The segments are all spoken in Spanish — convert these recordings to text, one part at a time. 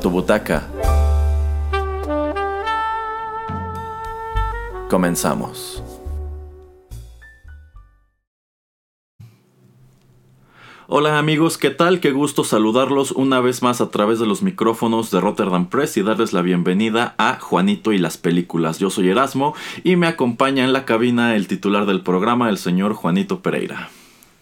Tu butaca. Comenzamos. Hola amigos, ¿qué tal? Qué gusto saludarlos una vez más a través de los micrófonos de Rotterdam Press y darles la bienvenida a Juanito y las películas. Yo soy Erasmo y me acompaña en la cabina el titular del programa, el señor Juanito Pereira.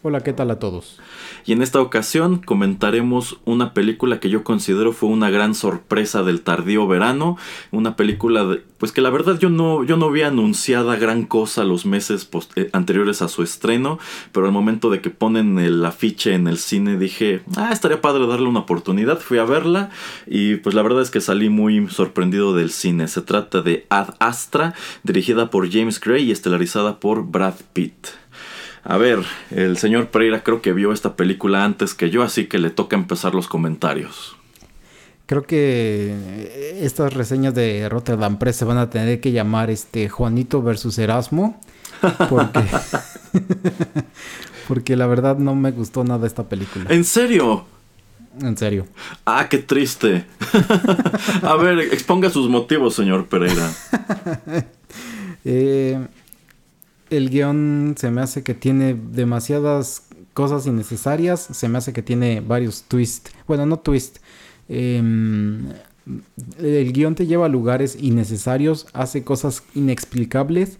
Hola, ¿qué tal a todos? Y en esta ocasión comentaremos una película que yo considero fue una gran sorpresa del tardío verano, una película pues que la verdad yo no yo no había anunciada gran cosa los meses eh, anteriores a su estreno, pero al momento de que ponen el afiche en el cine dije, "Ah, estaría padre darle una oportunidad." Fui a verla y pues la verdad es que salí muy sorprendido del cine. Se trata de Ad Astra, dirigida por James Gray y estelarizada por Brad Pitt. A ver, el señor Pereira creo que vio esta película antes que yo, así que le toca empezar los comentarios. Creo que estas reseñas de Rotterdam Press se van a tener que llamar este Juanito versus Erasmo. Porque, porque la verdad no me gustó nada esta película. ¿En serio? En serio. Ah, qué triste. a ver, exponga sus motivos, señor Pereira. eh, el guion se me hace que tiene demasiadas cosas innecesarias. Se me hace que tiene varios twists. Bueno, no twists. Em, el guion te lleva a lugares innecesarios, hace cosas inexplicables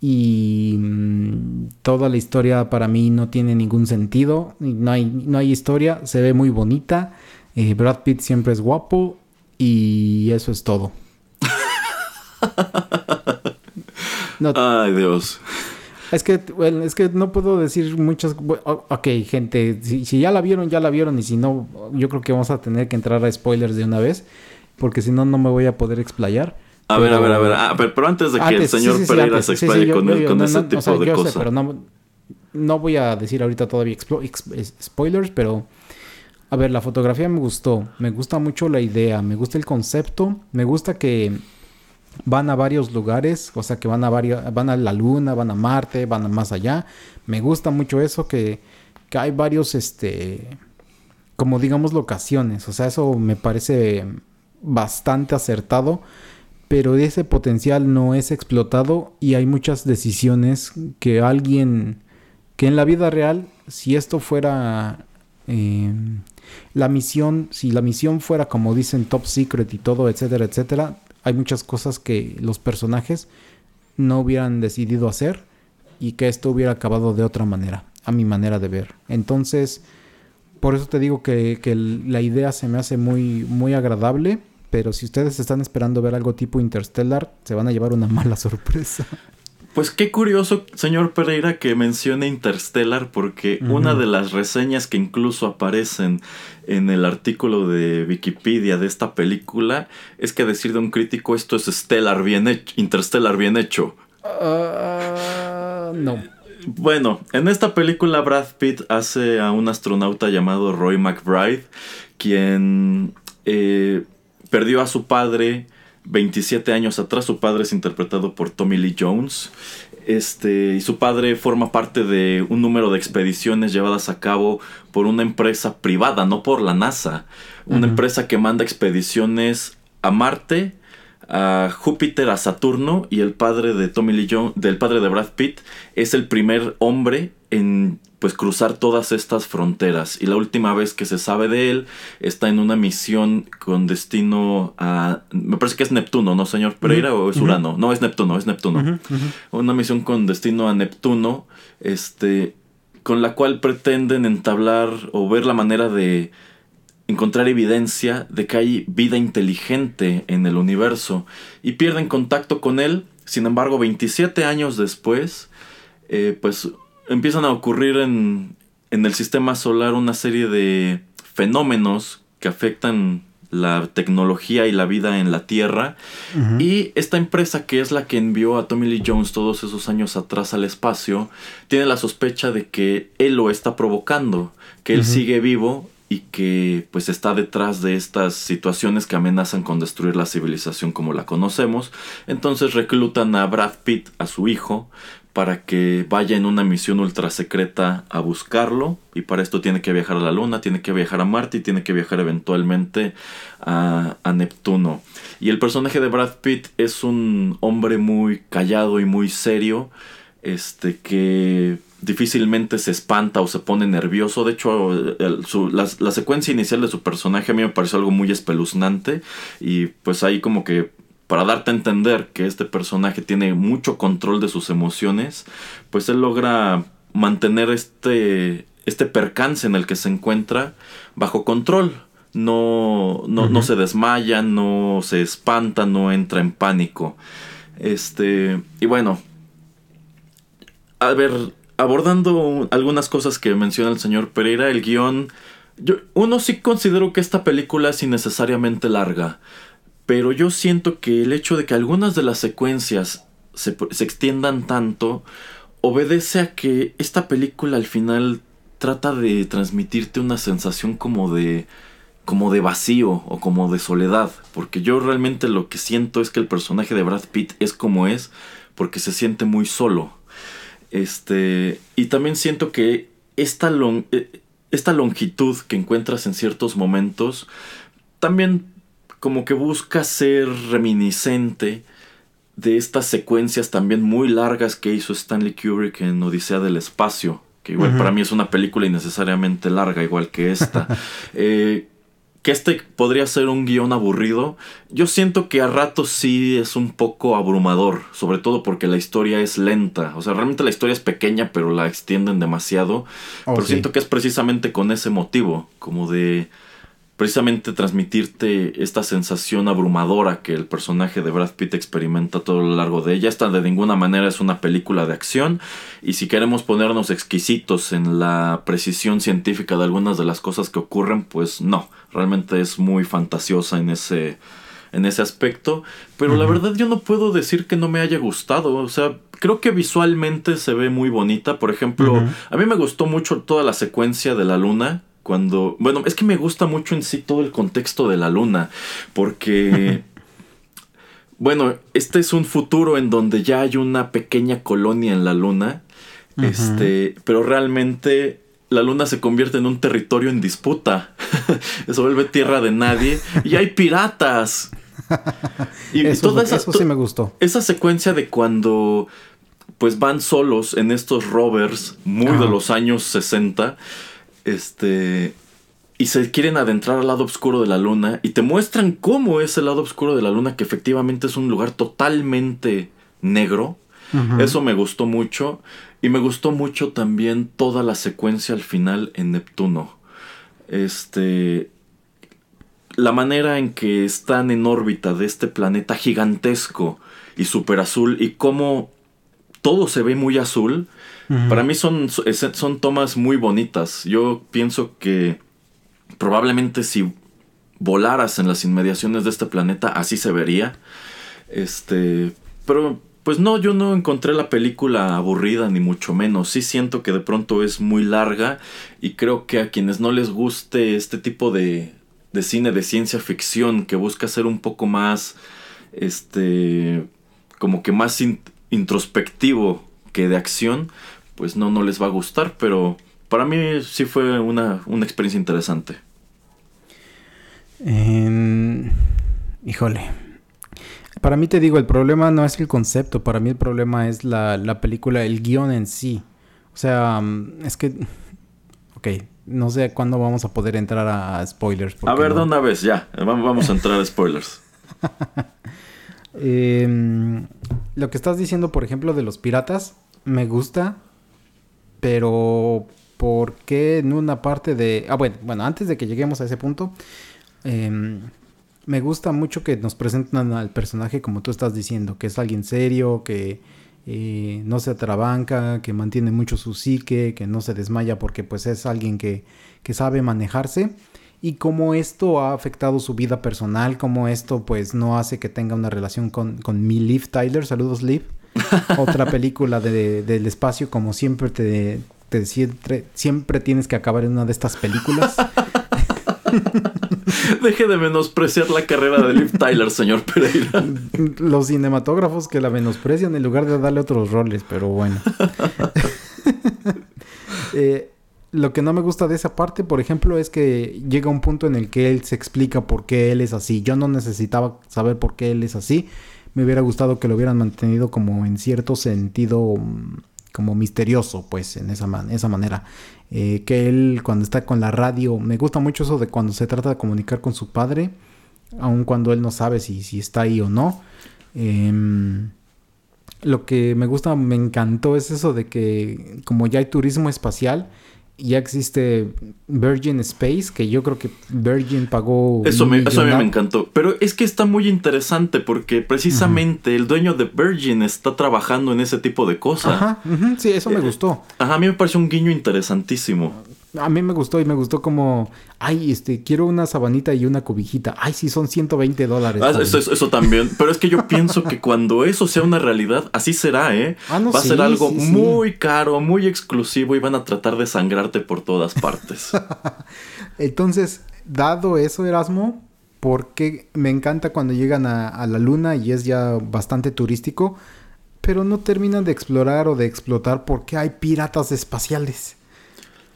y mm, toda la historia para mí no tiene ningún sentido. No hay, no hay historia, se ve muy bonita. Eh, Brad Pitt siempre es guapo y eso es todo. Ay, Dios. Es que, es que no puedo decir muchas... Ok, gente, si, ya la vieron, ya la vieron. Y si no, yo creo que vamos a tener que entrar a spoilers de una vez. Porque si no, no me voy a poder explayar. A ver, a ver, a ver. Ah, pero, antes de que el señor Pereira se explaye con, ese tipo de cosas. pero no, voy a decir ahorita todavía spoilers, pero... A ver, la fotografía me gustó. Me gusta mucho la idea. Me gusta el concepto. Me gusta que van a varios lugares, o sea que van a varios, van a la luna, van a Marte, van a más allá. Me gusta mucho eso que, que hay varios, este, como digamos locaciones, o sea eso me parece bastante acertado, pero ese potencial no es explotado y hay muchas decisiones que alguien, que en la vida real, si esto fuera eh, la misión, si la misión fuera como dicen top secret y todo, etcétera, etcétera, hay muchas cosas que los personajes no hubieran decidido hacer y que esto hubiera acabado de otra manera, a mi manera de ver. Entonces, por eso te digo que, la idea se me hace muy, muy agradable, pero si ustedes están esperando ver algo tipo Interstellar, se van a llevar una mala sorpresa. Pues qué curioso, señor Pereira, que mencione Interstellar, porque una de las reseñas que incluso aparecen en el artículo de Wikipedia de esta película es que decir de un crítico esto es Stellar bien hecho, Interstellar bien hecho. Ah, no. Bueno, en esta película Brad Pitt hace a un astronauta llamado Roy McBride, quien eh, perdió a su padre 27 años atrás. Su padre es interpretado por Tommy Lee Jones. Este, y su padre forma parte de un número de expediciones llevadas a cabo por una empresa privada, no por la NASA. Una empresa que manda expediciones a Marte, a Júpiter, a Saturno. Y el padre de Tommy Lee Jones, del padre de Brad Pitt, es el primer hombre en pues cruzar todas estas fronteras. Y la última vez que se sabe de él está en una misión con destino a... Me parece que es Neptuno, ¿no, señor Pereira? ¿O es Urano? No, es Neptuno, es Neptuno. Una misión con destino a Neptuno, este, con la cual pretenden entablar o ver la manera de encontrar evidencia de que hay vida inteligente en el universo. Y pierden contacto con él. Sin embargo, 27 años después, eh, pues empiezan a ocurrir en, en el sistema solar una serie de fenómenos que afectan la tecnología y la vida en la Tierra. Y esta empresa, que es la que envió a Tommy Lee Jones todos esos años atrás al espacio, tiene la sospecha de que él lo está provocando, que él sigue vivo y que pues está detrás de estas situaciones que amenazan con destruir la civilización como la conocemos. Entonces reclutan a Brad Pitt, a su hijo, para que vaya en una misión ultra secreta a buscarlo y para esto tiene que viajar a la Luna, tiene que viajar a Marte y tiene que viajar eventualmente a, a, Neptuno. Y el personaje de Brad Pitt es un hombre muy callado y muy serio, este que difícilmente se espanta o se pone nervioso. De hecho, la, la, secuencia inicial de su personaje a mí me pareció algo muy espeluznante y pues ahí como que para darte a entender que este personaje tiene mucho control de sus emociones, pues él logra mantener este, este percance en el que se encuentra bajo control. No, no, no se desmaya, no se espanta, no entra en pánico. Este, y bueno, a ver, abordando algunas cosas que menciona el señor Pereira, el guion, yo, uno sí considero que esta película es innecesariamente larga. Pero yo siento que el hecho de que algunas de las secuencias se, extiendan tanto obedece a que esta película al final trata de transmitirte una sensación como de como de vacío o como de soledad, porque yo realmente lo que siento es que el personaje de Brad Pitt es como es porque se siente muy solo. Este, y también siento que esta, eh, esta longitud que encuentras en ciertos momentos también como que busca ser reminiscente de estas secuencias también muy largas que hizo Stanley Kubrick en Odisea del Espacio, que igual para mí es una película innecesariamente larga, igual que esta. eh, que este podría ser un guion aburrido, yo siento que a ratos sí es un poco abrumador, sobre todo porque la historia es lenta, o sea, realmente la historia es pequeña, pero la extienden demasiado, oh, pero siento que es precisamente con ese motivo, como de precisamente transmitirte esta sensación abrumadora que el personaje de Brad Pitt experimenta todo lo largo de ella. Esta de ninguna manera es una película de acción. Y si queremos ponernos exquisitos en la precisión científica de algunas de las cosas que ocurren, pues no, realmente es muy fantasiosa en ese en ese aspecto, pero la verdad yo no puedo decir que no me haya gustado, o sea, creo que visualmente se ve muy bonita, por ejemplo, a mí me gustó mucho toda la secuencia de la luna, cuando, bueno, es que me gusta mucho en sí todo el contexto de la luna, porque, bueno, este es un futuro en donde ya hay una pequeña colonia en la luna, este, pero realmente la luna se convierte en un territorio en disputa, se vuelve tierra de nadie y hay piratas. Y eso, toda esa, eso sí me gustó. Esa secuencia de cuando pues van solos en estos rovers muy de los años 60 este. Y se quieren adentrar al lado oscuro de la luna. Y te muestran cómo es el lado oscuro de la luna, que efectivamente es un lugar totalmente negro. Eso me gustó mucho. Y me gustó mucho también toda la secuencia al final en Neptuno. Este. La manera en que están en órbita de este planeta gigantesco y super azul. Y cómo todo se ve muy azul para mí son, son tomas muy bonitas. Yo pienso que probablemente si volaras en las inmediaciones de este planeta, así se vería. Este, pero pues no, yo no encontré la película aburrida ni mucho menos. Sí siento que de pronto es muy larga y creo que a quienes no les guste este tipo de, de cine de ciencia ficción que busca ser un poco más, este, como que más introspectivo que de acción, pues no, no les va a gustar, pero para mí sí fue una, experiencia interesante. híjole. Para mí te digo, el problema no es el concepto, para mí el problema es la, película, el guion en sí. O sea, mm, es que... Ok, no sé cuándo vamos a poder entrar a spoilers. A ver, de una vez, ya. Vamos a entrar a spoilers. Em, lo que estás diciendo, por ejemplo, de los piratas, me gusta. Pero, ¿por qué en una parte de... Ah, bueno, bueno, antes de que lleguemos a ese punto, em, me gusta mucho que nos presentan al personaje como tú estás diciendo, que es alguien serio, que, eh, no se atrabanca, que mantiene mucho su psique, que no se desmaya porque pues es alguien que, que sabe manejarse. Y cómo esto ha afectado su vida personal, cómo esto pues no hace que tenga una relación con, con mi Liv Tyler, saludos Liv, otra película de, del espacio como siempre te, te siempre, siempre tienes que acabar en una de estas películas. Deje de menospreciar la carrera de Liv Tyler, señor Pereira. Los cinematógrafos que la menosprecian en lugar de darle otros roles, pero bueno. eh, lo que no me gusta de esa parte, por ejemplo, es que llega un punto en el que él se explica por qué él es así. Yo no necesitaba saber por qué él es así. Me hubiera gustado que lo hubieran mantenido como en cierto sentido mm, como misterioso, pues, en esa, esa manera. Eh, que él cuando está con la radio, me gusta mucho eso de cuando se trata de comunicar con su padre, aun cuando él no sabe si, si está ahí o no. Eh, lo que me gusta, me encantó es eso de que como ya hay turismo espacial, ya existe Virgin Space, que yo creo que Virgin pagó. Eso, me, eso a mí me encantó. Pero es que está muy interesante porque precisamente el dueño de Virgin está trabajando en ese tipo de cosas. Ajá, sí, eso me gustó. Ajá, a mí me pareció un guiño interesantísimo. A mí me gustó y me gustó como, ay, este, quiero una sabanita y una cobijita. Ay, sí, son 120 dólares. Ah, eso, eso, también. Pero es que yo pienso que cuando eso sea una realidad, así será, ¿eh? Ah, no, Va a sí, ser algo sí, sí. muy caro, muy exclusivo y van a tratar de sangrarte por todas partes. Entonces, dado eso, Erasmo, porque me encanta cuando llegan a, a la luna y es ya bastante turístico, pero no terminan de explorar o de explotar porque hay piratas espaciales.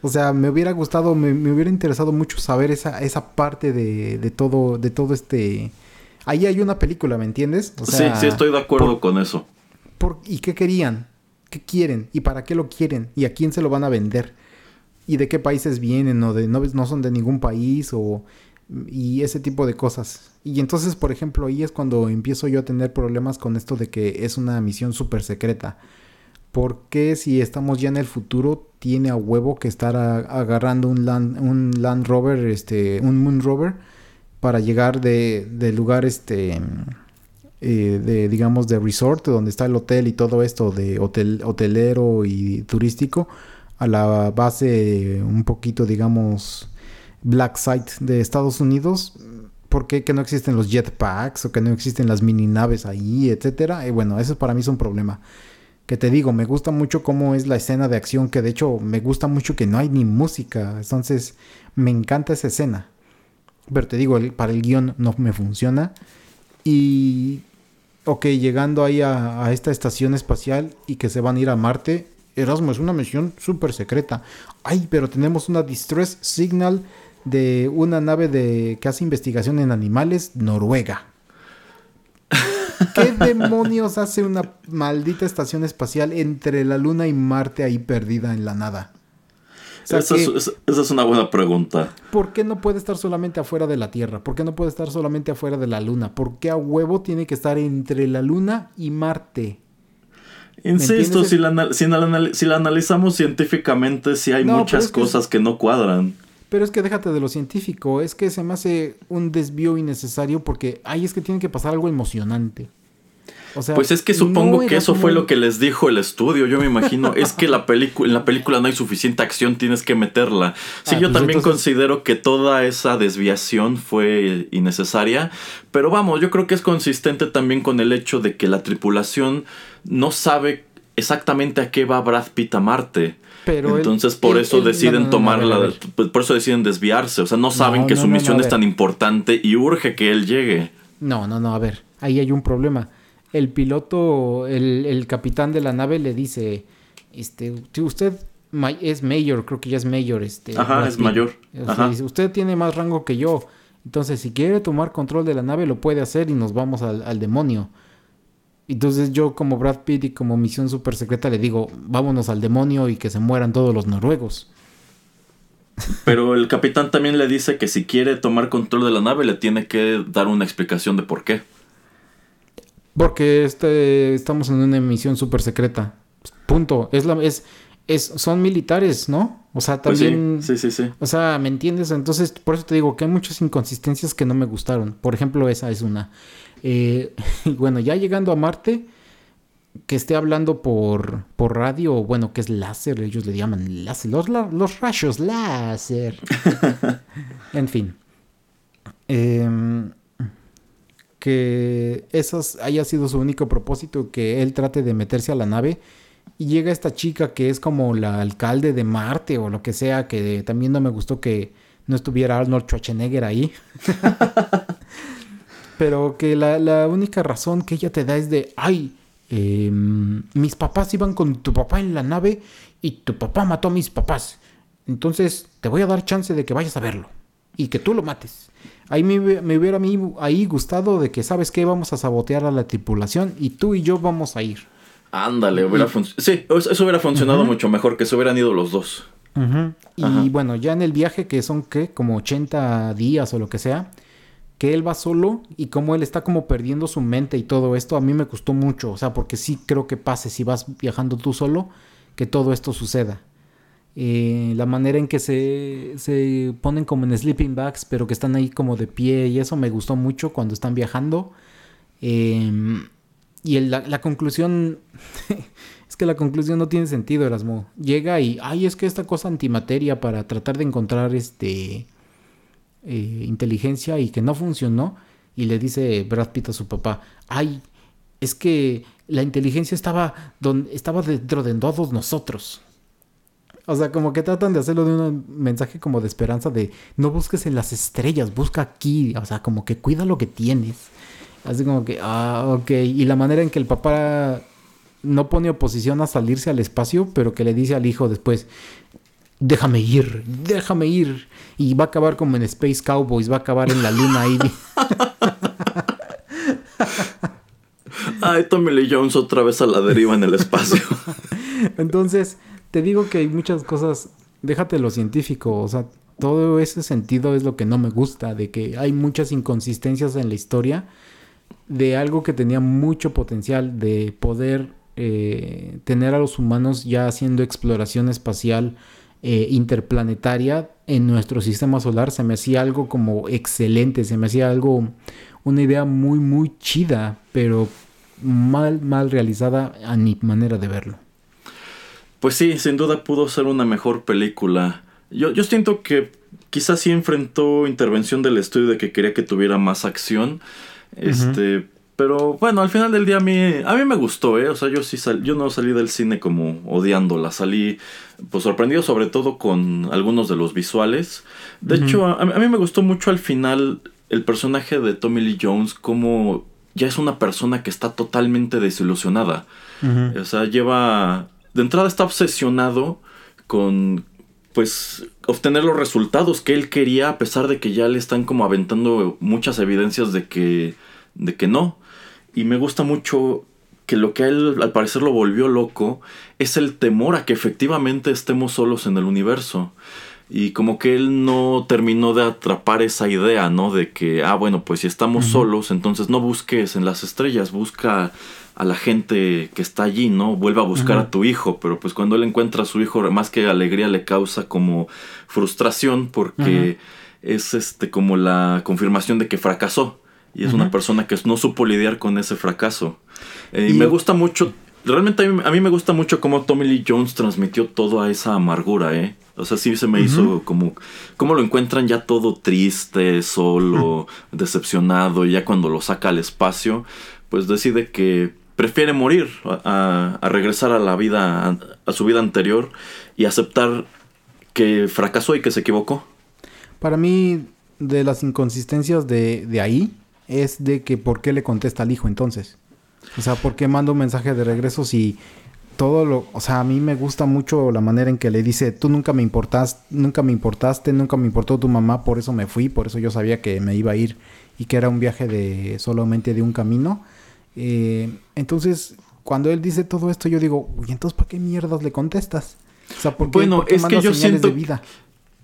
O sea, me hubiera gustado, me, me hubiera interesado mucho saber esa, esa parte de, de todo, de todo este. Ahí hay una película, ¿me entiendes? O sea, sí, sí, estoy de acuerdo por- con eso. por- ¿Y qué querían? ¿Qué quieren? ¿Y para qué lo quieren? ¿Y a quién se lo van a vender? ¿Y de qué países vienen? ¿O de, no, no son de ningún país? O, y ese tipo de cosas. Y entonces, por ejemplo, ahí es cuando empiezo yo a tener problemas con esto de que es una misión súper secreta. ¿Por qué si estamos ya en el futuro tiene a huevo que estar agarrando un land, un land rover, este, un moon rover para llegar de, del lugar este eh, de digamos de resort donde está el hotel y todo esto de hotel hotelero y turístico a la base un poquito digamos black site de Estados Unidos ¿Por qué que no existen los jetpacks o que no existen las mini naves ahí, etcétera? Y bueno, eso para mí es un problema. Que te digo, me gusta mucho cómo es la escena de acción, que de hecho me gusta mucho que no hay ni música. Entonces, me encanta esa escena. Pero te digo, el- para el guion no me funciona. Y, ok, llegando ahí a, esta estación espacial y que se van a ir a Marte, Erasmo, es una misión súper secreta. Ay, pero tenemos una distress signal de una nave de que hace investigación en animales, Noruega. ¿Qué demonios hace una maldita estación espacial entre la Luna y Marte ahí perdida en la nada? O sea, esa, que- es, esa- esa es una buena pregunta. ¿Por qué no puede estar solamente afuera de la Tierra? ¿Por qué no puede estar solamente afuera de la Luna? ¿Por qué a huevo tiene que estar entre la Luna y Marte? Insisto, si la, si, la si la analizamos científicamente, sí hay No, muchas que cosas que no cuadran. Pero es que déjate de lo científico, es que se me hace un desvío innecesario porque, ay, es que tiene que pasar algo emocionante. O sea, Pues es que supongo no que eso como fue lo que les dijo el estudio. Yo me imagino, es que la película, en la película no hay suficiente acción, tienes que meterla. Sí, Ah, yo pues también entonces- considero que toda esa desviación fue innecesaria. Pero vamos, yo creo que es consistente también con el hecho de que la tripulación no sabe exactamente a qué va Brad Pitt a Marte. Pero él- Entonces por él- eso él- deciden no, la- por eso deciden desviarse. O sea, no saben que su misión es tan importante y urge que él llegue. No, no, no, a ver, ahí hay un problema. El piloto, el, el capitán de la nave le dice, este, si usted es mayor, creo que ya es mayor, este. Ajá, Brad es Pitt. mayor. O sea, Ajá. dice, usted tiene más rango que yo. Entonces, si quiere tomar control de la nave, lo puede hacer y nos vamos al, al demonio. Entonces yo como Brad Pitt y como misión super secreta le digo, vámonos al demonio y que se mueran todos los noruegos. Pero el capitán también le dice que si quiere tomar control de la nave le tiene que dar una explicación de por qué. Porque este, estamos en una misión súper secreta. Punto. Es la, es, es, son militares, ¿no? O sea, Pues también. sí, sí, sí, sí. O sea, ¿me entiendes? Entonces, por eso te digo que hay muchas inconsistencias que no me gustaron. Por ejemplo, esa es una. Eh, y bueno, ya llegando a Marte, que esté hablando por, por radio, bueno, que es láser, ellos le llaman láser, los, los rayos láser. en fin. Em, que eso haya sido su único propósito, que él trate de meterse a la nave. Y llega esta chica que es como la alcalde de Marte o lo que sea, que también no me gustó que no estuviera Arnold Schwarzenegger ahí. Pero que la, la, única razón que ella te da es de, ay, Em, mis papás iban con tu papá en la nave y tu papá mató a mis papás. Entonces te voy a dar chance de que vayas a verlo y que tú lo mates. Ahí me, hubiera a mí ahí gustado de que, ¿sabes qué? Vamos a sabotear a la tripulación y tú y yo vamos a ir. Ándale, hubiera Sí, eso hubiera funcionado mucho mejor, que se hubieran ido los dos. Y bueno, ya en el viaje, que son, ¿qué? Como 80 días o lo que sea, que él va solo y como él está como perdiendo su mente y todo esto, a mí me gustó mucho, o sea, porque sí creo que pase si vas viajando tú solo, que todo esto suceda. Eh, la manera en que se, se ponen como en sleeping bags, pero que están ahí como de pie y eso me gustó mucho cuando están viajando. Em, y la, la, conclusión, es que la conclusión no tiene sentido, Erasmo. Llega y, ay, es que esta cosa antimateria para tratar de encontrar este eh, inteligencia y que no funcionó. Y le dice Brad Pitt a su papá, ay, es que la inteligencia estaba, donde, estaba dentro de todos nosotros. O sea, como que tratan de hacerlo de un mensaje como de esperanza de no busques en las estrellas, busca aquí. O sea, como que cuida lo que tienes. Así como que, ah, ok. Y la manera en que el papá no pone oposición a salirse al espacio, pero que le dice al hijo después, déjame ir, déjame ir. Y va a acabar como en Space Cowboys, va a acabar en la luna ahí. Ay, Tommy Lee Jones otra vez a la deriva en el espacio. Entonces, te digo que hay muchas cosas, déjate lo científico, o sea, todo ese sentido es lo que no me gusta, de que hay muchas inconsistencias en la historia de algo que tenía mucho potencial de poder eh, tener a los humanos ya haciendo exploración espacial eh, interplanetaria en nuestro sistema solar se me hacía algo como excelente, se me hacía algo, una idea muy, muy chida, pero mal, mal realizada a mi manera de verlo. Pues sí, sin duda pudo ser una mejor película. Yo, yo siento que quizás sí enfrentó intervención del estudio de que quería que tuviera más acción. Este, pero bueno, al final del día a mí, a mí me gustó, ¿eh? O sea, yo sí yo no salí del cine como odiándola, salí pues sorprendido sobre todo con algunos de los visuales. De hecho, a, mí me gustó mucho al final el personaje de Tommy Lee Jones como ya es una persona que está totalmente desilusionada. O sea, lleva... De entrada está obsesionado con pues obtener los resultados que él quería a pesar de que ya le están como aventando muchas evidencias de que de que no. Y me gusta mucho que lo que a él al parecer lo volvió loco es el temor a que efectivamente estemos solos en el universo. Y como que él no terminó de atrapar esa idea, ¿no? De que, ah, bueno, pues si estamos solos, entonces no busques en las estrellas, busca a la gente que está allí, ¿no? Vuelve a buscar a tu hijo, pero pues cuando él encuentra a su hijo, más que alegría le causa como frustración porque es este como la confirmación de que fracasó. Y es una persona que no supo lidiar con ese fracaso. Eh, y, me gusta mucho, realmente a mí, me gusta mucho cómo Tommy Lee Jones transmitió toda esa amargura, ¿eh? O sea, sí se me hizo como, como lo encuentran ya todo triste, solo, decepcionado, y ya cuando lo saca al espacio, pues decide que prefiere morir a, a, regresar a la vida, a, su vida anterior y aceptar que fracasó y que se equivocó. Para mí, de las inconsistencias de, de ahí, es de que por qué le contesta al hijo entonces. O sea, ¿por qué manda un mensaje de regreso si todo lo, o sea, a mí me gusta mucho la manera en que le dice, tú nunca me importaste, nunca me importaste, nunca me importó tu mamá, por eso me fui, por eso yo sabía que me iba a ir y que era un viaje de solamente de un camino. Eh, entonces, cuando él dice todo esto, yo digo, ¿y entonces para qué mierdas le contestas? O sea, ¿por qué, bueno, es que yo siento, de vida?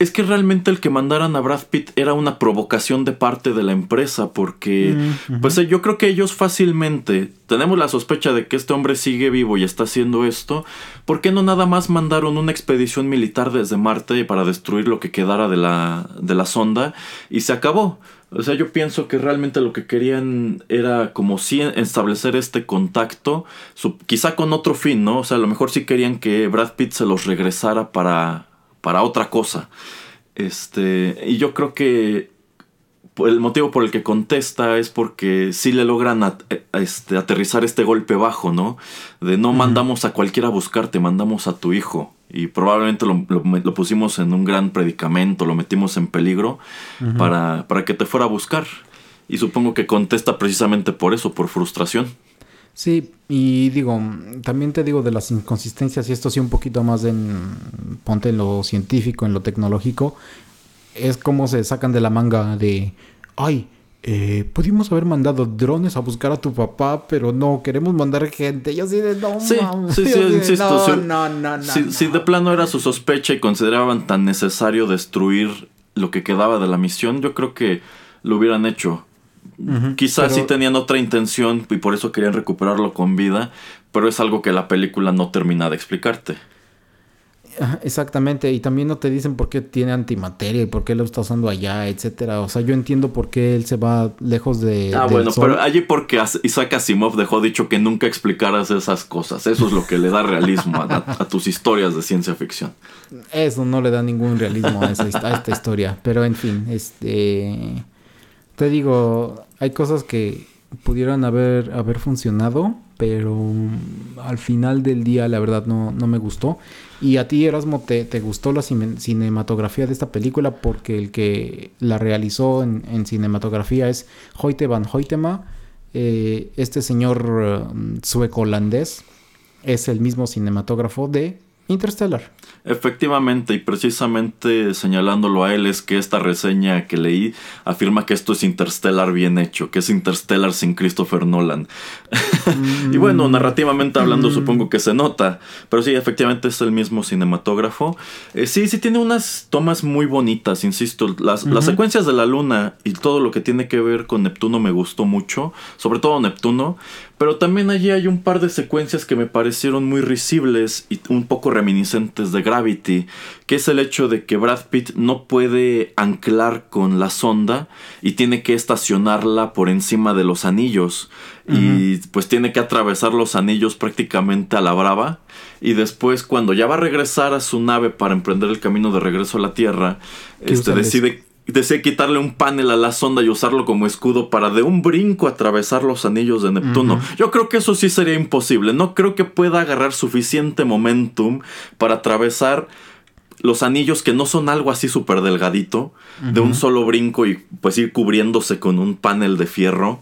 Es que realmente el que mandaran a Brad Pitt era una provocación de parte de la empresa, porque mm, pues yo creo que ellos fácilmente tenemos la sospecha de que este hombre sigue vivo y está haciendo esto. ¿Por qué no nada más mandaron una expedición militar desde Marte para destruir lo que quedara de la, de la sonda y se acabó? O sea, yo pienso que realmente lo que querían era como sí establecer este contacto, quizá con otro fin, ¿no? O sea, a lo mejor sí querían que Brad Pitt se los regresara para, para otra cosa. Este, y yo creo que el motivo por el que contesta es porque sí le logran eh, este, aterrizar este golpe bajo, ¿no? De no mandamos a cualquiera a buscarte, mandamos a tu hijo. Y probablemente lo, pusimos en un gran predicamento, lo metimos en peligro para, para que te fuera a buscar. Y supongo que contesta precisamente por eso, por frustración. Sí, y digo, también te digo de las inconsistencias, y esto sí un poquito más en, ponte en lo científico, en lo tecnológico, es como se sacan de la manga de, ay, eh, pudimos haber mandado drones a buscar a tu papá, pero no, queremos mandar gente. Yo sí de no, sí, sí, sí, insisto. No, no, no, si, si, de plano era su sospecha y consideraban tan necesario destruir lo que quedaba de la misión, yo creo que lo hubieran hecho. Quizás sí tenían otra intención y por eso querían recuperarlo con vida, pero es algo que la película no termina de explicarte. Exactamente, y también no te dicen por qué tiene antimateria y por qué lo está usando allá, etcétera. O sea, yo entiendo por qué él se va lejos de. Ah, bueno, pero allí porque Isaac Asimov dejó dicho que nunca explicaras esas cosas. Eso es lo que le da realismo a, tus historias de ciencia ficción. Eso no le da ningún realismo a, a esta historia. Pero en fin, este. Te digo, hay cosas que pudieran haber, haber funcionado, pero al final del día la verdad no, no me gustó. Y a ti, Erasmo, te, te, gustó la cinematografía de esta película porque el que la realizó en, cinematografía es Hoyte van Hoytema. Eh, este señor um, sueco-holandés es el mismo cinematógrafo de Interstellar. Efectivamente, y precisamente señalándolo a él es que esta reseña que leí afirma que esto es Interstellar bien hecho, que es Interstellar sin Christopher Nolan. y bueno, mm. narrativamente hablando mm. supongo que se nota, pero sí, efectivamente es el mismo cinematógrafo. Eh, sí, sí tiene unas tomas muy bonitas, insisto, las, las secuencias de la luna y todo lo que tiene que ver con Neptuno me gustó mucho, sobre todo Neptuno, pero también allí hay un par de secuencias que me parecieron muy risibles y un poco reminiscentes de Gravity, que es el hecho de que Brad Pitt no puede anclar con la sonda y tiene que estacionarla por encima de los anillos. Y pues tiene que atravesar los anillos prácticamente a la brava. Y después, cuando ya va a regresar a su nave para emprender el camino de regreso a la Tierra, este decide desea quitarle un panel a la sonda y usarlo como escudo para de un brinco atravesar los anillos de Neptuno. Yo creo que eso sí sería imposible. No creo que pueda agarrar suficiente momentum para atravesar los anillos que no son algo así súper delgadito, de un solo brinco y pues ir cubriéndose con un panel de fierro.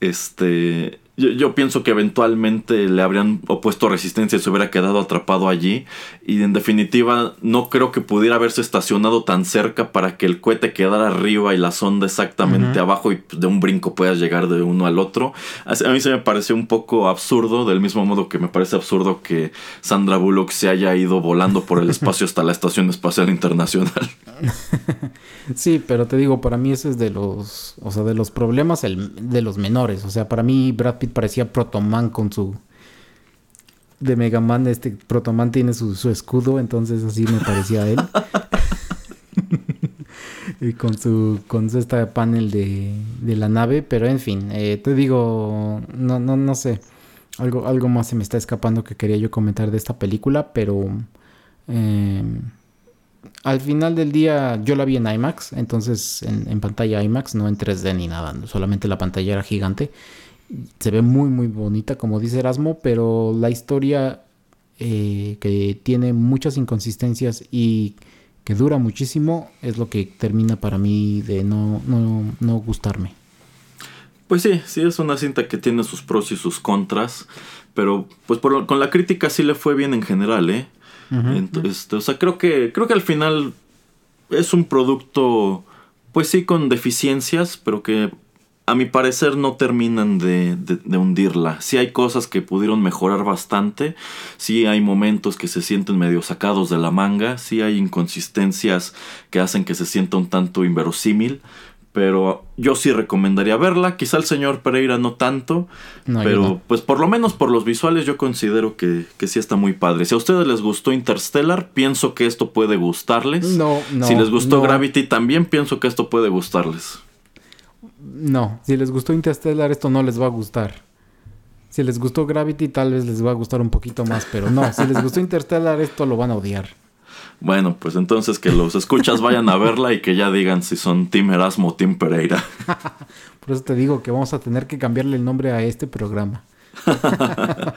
Este, yo, pienso que eventualmente le habrían opuesto resistencia y se hubiera quedado atrapado allí. Y en definitiva, no creo que pudiera haberse estacionado tan cerca para que el cohete quedara arriba y la sonda exactamente abajo y de un brinco puedas llegar de uno al otro. A mí se me pareció un poco absurdo, del mismo modo que me parece absurdo que Sandra Bullock se haya ido volando por el espacio hasta la Estación Espacial Internacional. sí, pero te digo, para mí ese es de los, o sea, de los problemas el, de los menores. O sea, para mí Brad Pitt parecía Protoman con su... De Mega Man, este Protoman tiene su, escudo, entonces así me parecía él. y con su con esta panel de, de la nave, pero en fin, eh, te digo, no, no, no sé, algo, algo más se me está escapando que quería yo comentar de esta película, pero em, al final del día yo la vi en IMAX, entonces en, en, pantalla IMAX, no en 3D ni nada, solamente la pantalla era gigante se ve muy muy bonita como dice Erasmo, pero la historia eh, que tiene muchas inconsistencias y que dura muchísimo es lo que termina para mí de no, no, gustarme. Pues sí, sí es una cinta que tiene sus pros y sus contras, pero pues con la crítica sí le fue bien en general, ¿eh? Entonces, o sea, creo que creo que al final es un producto pues sí con deficiencias, pero que a mi parecer no terminan de, hundirla. Sí hay cosas que pudieron mejorar bastante, sí hay momentos que se sienten medio sacados de la manga, sí hay inconsistencias que hacen que se sienta un tanto inverosímil, pero yo sí recomendaría verla. Quizá el señor Pereira no tanto, pero pues por lo menos por los visuales yo considero que, que, sí está muy padre. Si a ustedes les gustó Interstellar, pienso que esto puede gustarles. No, no. Si les gustó Gravity, también pienso que esto puede gustarles. No, si les gustó Interstellar, esto no les va a gustar. Si les gustó Gravity, tal vez les va a gustar un poquito más, pero no, si les gustó Interstellar, esto lo van a odiar. Bueno, pues entonces que los escuchas vayan a verla y que ya digan si son Team Erasmo o Team Pereira. Por eso te digo que vamos a tener que cambiarle el nombre a este programa.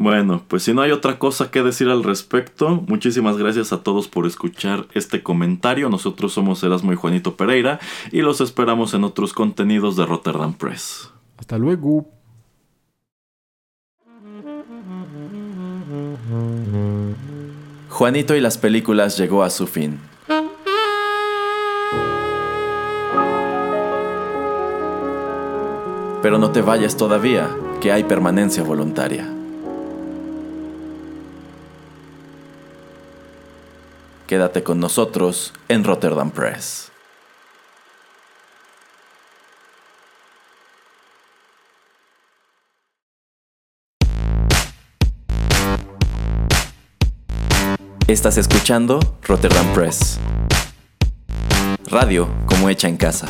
Bueno, pues si no hay otra cosa que decir al respecto, muchísimas gracias a todos por escuchar este comentario. Nosotros somos Erasmo y Juanito Pereira y los esperamos en otros contenidos de Rotterdam Press. Hasta luego. Juanito y las películas llegó a su fin. Pero no te vayas todavía, que hay permanencia voluntaria. Quédate con nosotros en Rotterdam Press. Estás escuchando Rotterdam Press. Radio como hecha en casa.